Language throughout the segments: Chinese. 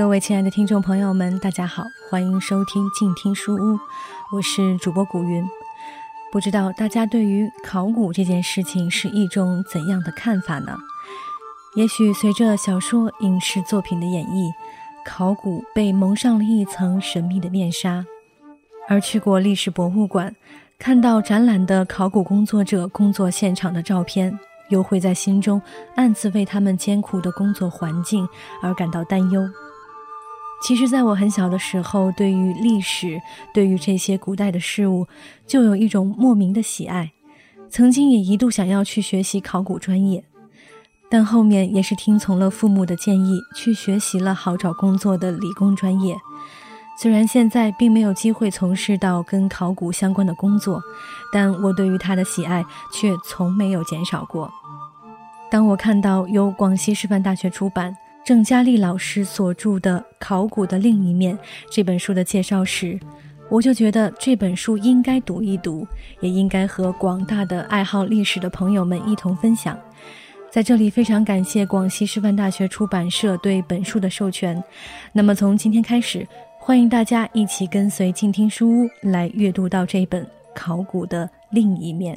各位亲爱的听众朋友们，大家好，欢迎收听静听书屋，我是主播古云。不知道大家对于考古这件事情是一种怎样的看法呢？也许随着小说、影视作品的演绎，考古被蒙上了一层神秘的面纱。而去过历史博物馆，看到展览的考古工作者工作现场的照片。又会在心中暗自为他们艰苦的工作环境而感到担忧。其实，在我很小的时候，对于历史，对于这些古代的事物，就有一种莫名的喜爱。曾经也一度想要去学习考古专业，但后面也是听从了父母的建议，去学习了好找工作的理工专业。虽然现在并没有机会从事到跟考古相关的工作，但我对于它的喜爱却从没有减少过。当我看到由广西师范大学出版、郑佳丽老师所著的《考古的另一面》这本书的介绍时，我就觉得这本书应该读一读，也应该和广大的爱好历史的朋友们一同分享。在这里，非常感谢广西师范大学出版社对本书的授权。那么，从今天开始，欢迎大家一起跟随静听书屋来阅读到这本《考古的另一面》。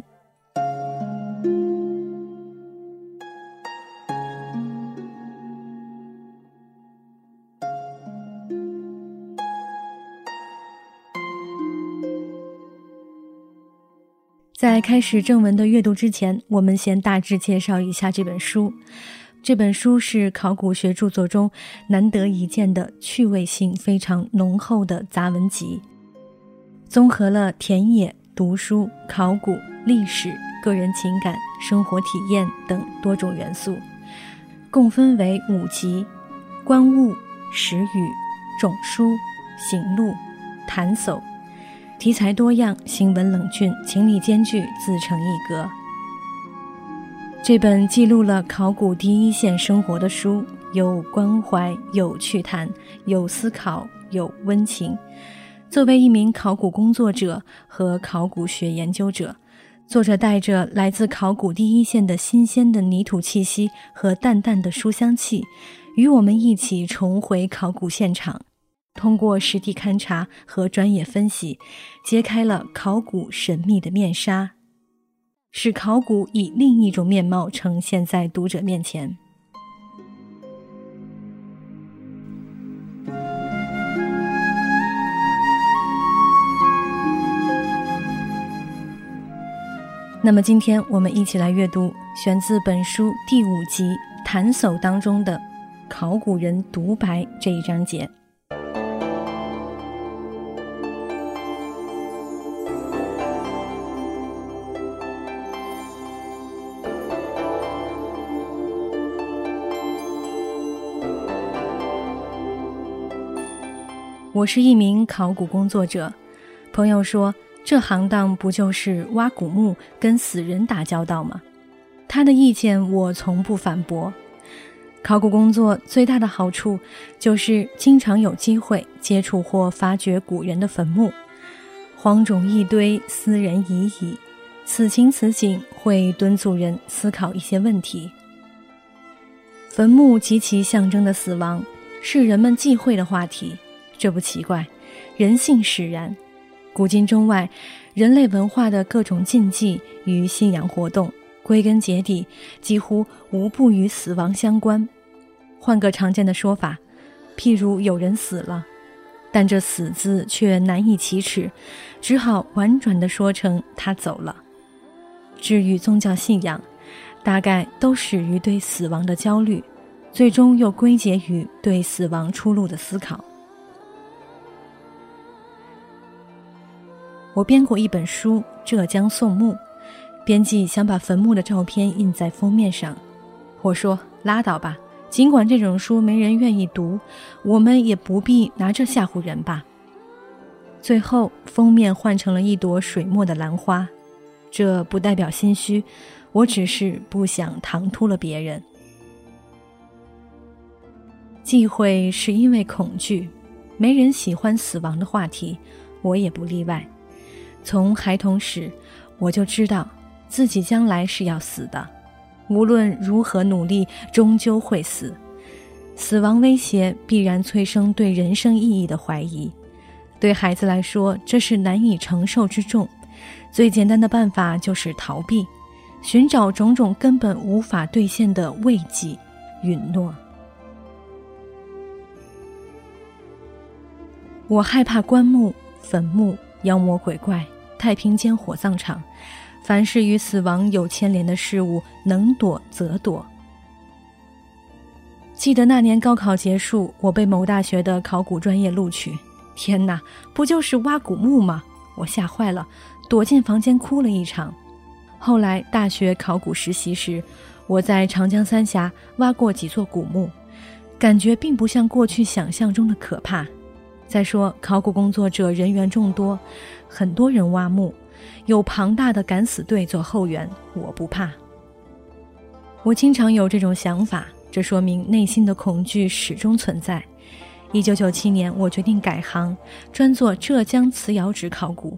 在开始正文的阅读之前，我们先大致介绍一下这本书。这本书是考古学著作中难得一见的趣味性非常浓厚的杂文集，综合了田野、读书、考古、历史、个人情感、生活体验等多种元素，共分为五集：观物、识语、种书、行路、谈叟。题材多样，行文冷峻，情理兼具，自成一格。这本记录了考古第一线生活的书，有关怀，有趣谈，有思考，有温情。作为一名考古工作者和考古学研究者，作者带着来自考古第一线的新鲜的泥土气息和淡淡的书香气，与我们一起重回考古现场。通过实地勘察和专业分析，揭开了考古神秘的面纱，使考古以另一种面貌呈现在读者面前。那么，今天我们一起来阅读选自本书第五集《谈叟》当中的“考古人独白”这一章节。我是一名考古工作者，朋友说这行当不就是挖古墓、跟死人打交道吗？他的意见我从不反驳。考古工作最大的好处就是经常有机会接触或发掘古人的坟墓，荒冢一堆，斯人已矣。此情此景会敦促人思考一些问题。坟墓及其象征的死亡是人们忌讳的话题。这不奇怪，人性使然。古今中外，人类文化的各种禁忌与信仰活动，归根结底几乎无不与死亡相关。换个常见的说法，譬如有人死了，但这“死”字却难以启齿，只好婉转地说成他走了。至于宗教信仰，大概都始于对死亡的焦虑，最终又归结于对死亡出路的思考。我编过一本书《浙江宋墓》，编辑想把坟墓的照片印在封面上。我说：“拉倒吧，尽管这种书没人愿意读，我们也不必拿这吓唬人吧。”最后，封面换成了一朵水墨的兰花。这不代表心虚，我只是不想唐突了别人。忌讳是因为恐惧，没人喜欢死亡的话题，我也不例外。从孩童时，我就知道自己将来是要死的，无论如何努力，终究会死。死亡威胁必然催生对人生意义的怀疑。对孩子来说，这是难以承受之重。最简单的办法就是逃避，寻找种种根本无法兑现的慰藉、允诺。我害怕棺木、坟墓、妖魔鬼怪、太平间火葬场，凡是与死亡有牵连的事物，能躲则躲。记得那年高考结束，我被某大学的考古专业录取。天哪，不就是挖古墓吗？我吓坏了，躲进房间哭了一场。后来大学考古实习时，我在长江三峡挖过几座古墓，感觉并不像过去想象中的可怕。再说，考古工作者人员众多，很多人挖墓，有庞大的敢死队做后援，我不怕。我经常有这种想法，这说明内心的恐惧始终存在。一九九七年，我决定改行，专做浙江瓷窑址考古。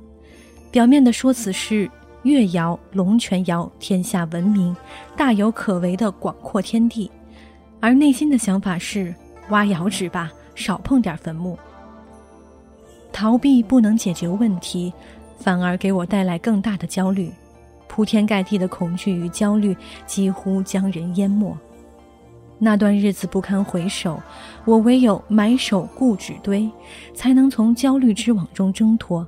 表面的说辞是越窑、龙泉窑天下闻名，大有可为的广阔天地，而内心的想法是挖窑址吧，少碰点坟墓。逃避不能解决问题，反而给我带来更大的焦虑，铺天盖地的恐惧与焦虑几乎将人淹没。那段日子不堪回首，我唯有埋首故纸堆，才能从焦虑之网中挣脱。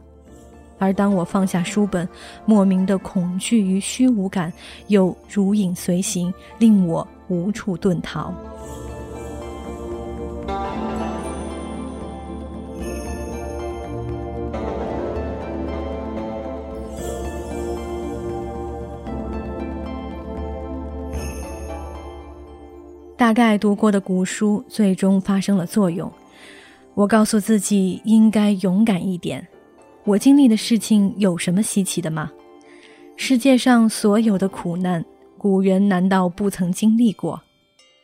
而当我放下书本，莫名的恐惧与虚无感又如影随形，令我无处遁逃。大概读过的古书最终发生了作用，我告诉自己应该勇敢一点。我经历的事情有什么稀奇的吗？世界上所有的苦难，古人难道不曾经历过？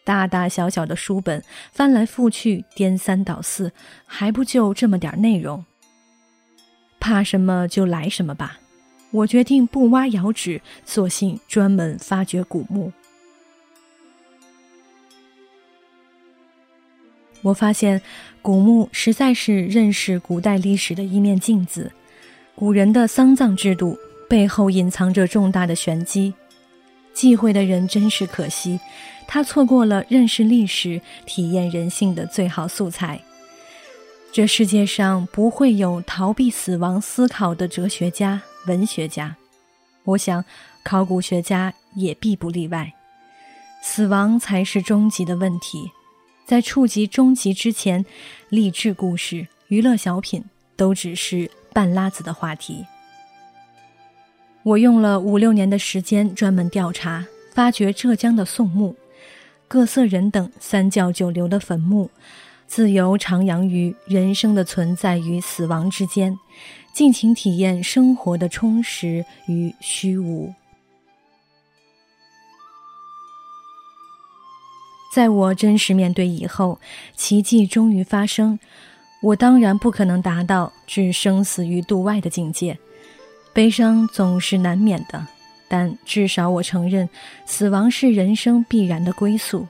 大大小小的书本翻来覆去，颠三倒四，还不就这么点内容？怕什么就来什么吧！我决定不挖窑址，索性专门发掘古墓。我发现，古墓实在是认识古代历史的一面镜子。古人的丧葬制度背后隐藏着重大的玄机，忌讳的人真是可惜，他错过了认识历史、体验人性的最好素材。这世界上不会有逃避死亡思考的哲学家、文学家，我想，考古学家也必不例外。死亡才是终极的问题。在触及终极之前，励志故事、娱乐小品都只是半拉子的话题。我用了五六年的时间专门调查、发掘浙江的宋墓、各色人等三教九流的坟墓，自由徜徉于人生的存在与死亡之间，尽情体验生活的充实与虚无。在我真实面对以后，奇迹终于发生。我当然不可能达到置生死于度外的境界，悲伤总是难免的。但至少我承认，死亡是人生必然的归宿，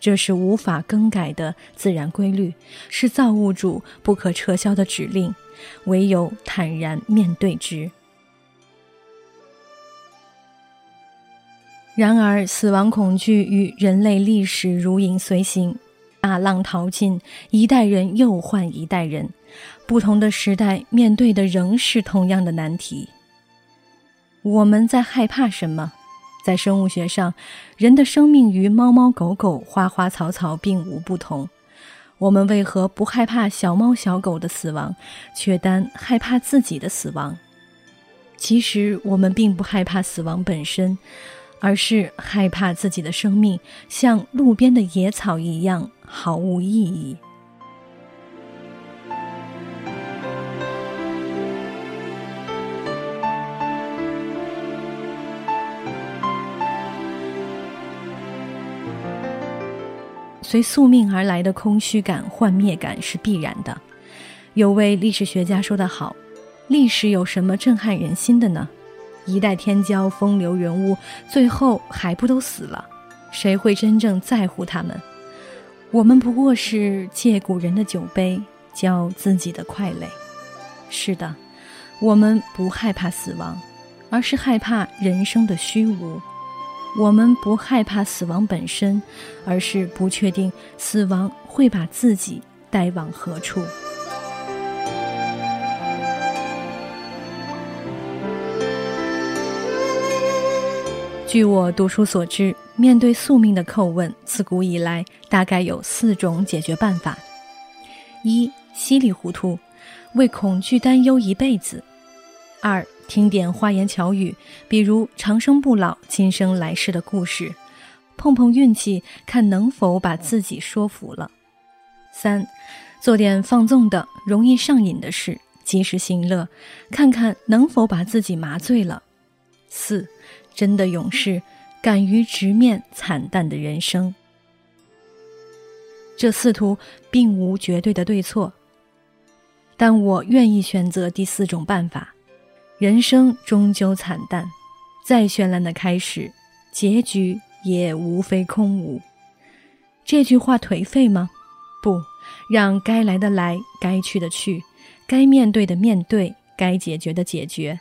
这是无法更改的自然规律，是造物主不可撤销的指令，唯有坦然面对之。然而，死亡恐惧与人类历史如影随形，大浪淘尽，一代人又换一代人，不同的时代面对的仍是同样的难题。我们在害怕什么？在生物学上，人的生命与猫猫狗狗、花花草草并无不同。我们为何不害怕小猫小狗的死亡，却单害怕自己的死亡？其实，我们并不害怕死亡本身。而是害怕自己的生命像路边的野草一样毫无意义。随宿命而来的空虚感、幻灭感是必然的。有位历史学家说得好：“历史有什么震撼人心的呢？”一代天骄、风流人物，最后还不都死了？谁会真正在乎他们？我们不过是借古人的酒杯，浇自己的快累。是的，我们不害怕死亡，而是害怕人生的虚无。我们不害怕死亡本身，而是不确定死亡会把自己带往何处。据我读书所知，面对宿命的叩问，自古以来大概有四种解决办法：一、稀里糊涂，为恐惧担忧一辈子；二、听点花言巧语，比如长生不老、今生来世的故事，碰碰运气，看能否把自己说服了；三、做点放纵的、容易上瘾的事，及时行乐，看看能否把自己麻醉了；四。真的勇士，敢于直面惨淡的人生。这四途并无绝对的对错，但我愿意选择第四种办法。人生终究惨淡，再绚烂的开始，结局也无非空无。这句话颓废吗？不，让该来的来，该去的去，该面对的面对，该解决的解决，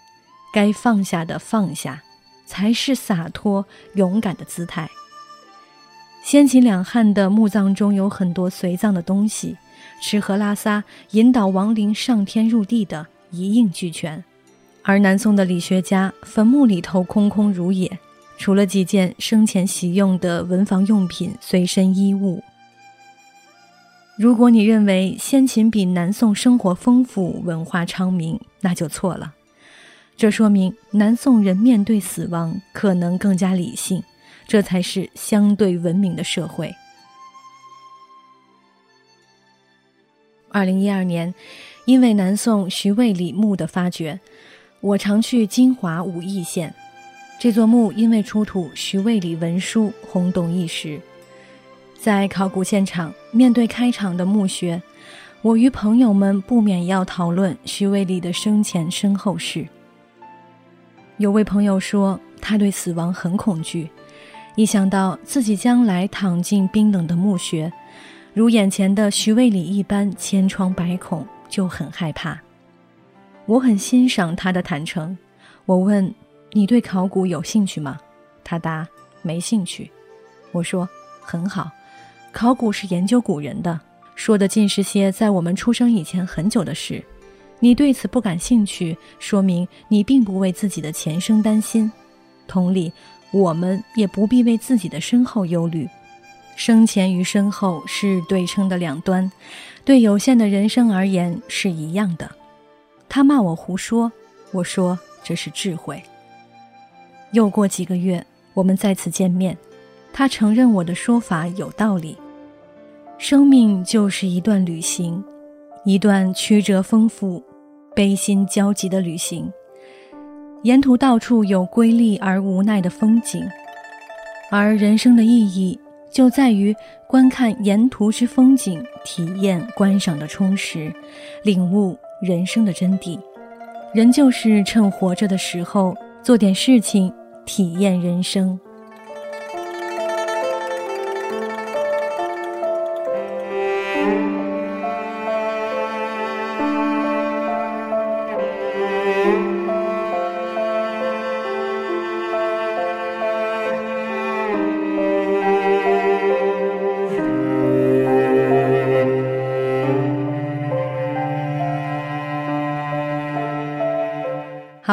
该放下的放下。才是洒脱勇敢的姿态。先秦两汉的墓葬中有很多随葬的东西，吃喝拉撒、引导亡灵上天入地的一应俱全。而南宋的理学家坟墓里头空空如也，除了几件生前喜用的文房用品、随身衣物。如果你认为先秦比南宋生活丰富、文化昌明，那就错了。这说明南宋人面对死亡可能更加理性，这才是相对文明的社会。二零一二年，因为南宋徐渭里墓的发掘，我常去金华武义县。这座墓因为出土徐渭里文书，轰动一时。在考古现场，面对开场的墓穴，我与朋友们不免要讨论徐渭里的生前身后事。有位朋友说，他对死亡很恐惧，一想到自己将来躺进冰冷的墓穴，如眼前的徐渭里一般千疮百孔，就很害怕。我很欣赏他的坦诚。我问：“你对考古有兴趣吗？”他答：“没兴趣。”我说：“很好，考古是研究古人的，说的尽是些在我们出生以前很久的事。”你对此不感兴趣，说明你并不为自己的前生担心。同理，我们也不必为自己的身后忧虑。生前与身后是对称的两端，对有限的人生而言是一样的。他骂我胡说，我说这是智慧。又过几个月，我们再次见面，他承认我的说法有道理。生命就是一段旅行。一段曲折丰富、悲心交集的旅行，沿途到处有瑰丽而无奈的风景，而人生的意义就在于观看沿途之风景，体验观赏的充实，领悟人生的真谛。人就是趁活着的时候做点事情，体验人生。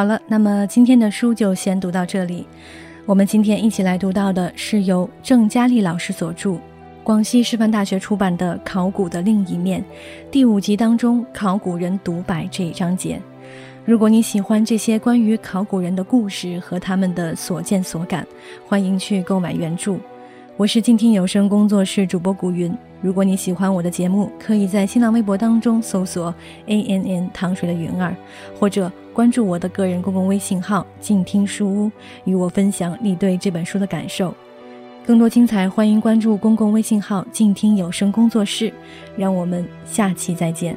好了，那么今天的书就先读到这里。我们今天一起来读到的是由郑佳丽老师所著、广西师范大学出版的《考古的另一面》第五集当中“考古人独白”这一章节。如果你喜欢这些关于考古人的故事和他们的所见所感，欢迎去购买原著。我是静听有声工作室主播古云。如果你喜欢我的节目，可以在新浪微博当中搜索 “a n n 糖水的云儿”，或者关注我的个人公共微信号“静听书屋”，与我分享你对这本书的感受。更多精彩，欢迎关注公共微信号“静听有声工作室”。让我们下期再见。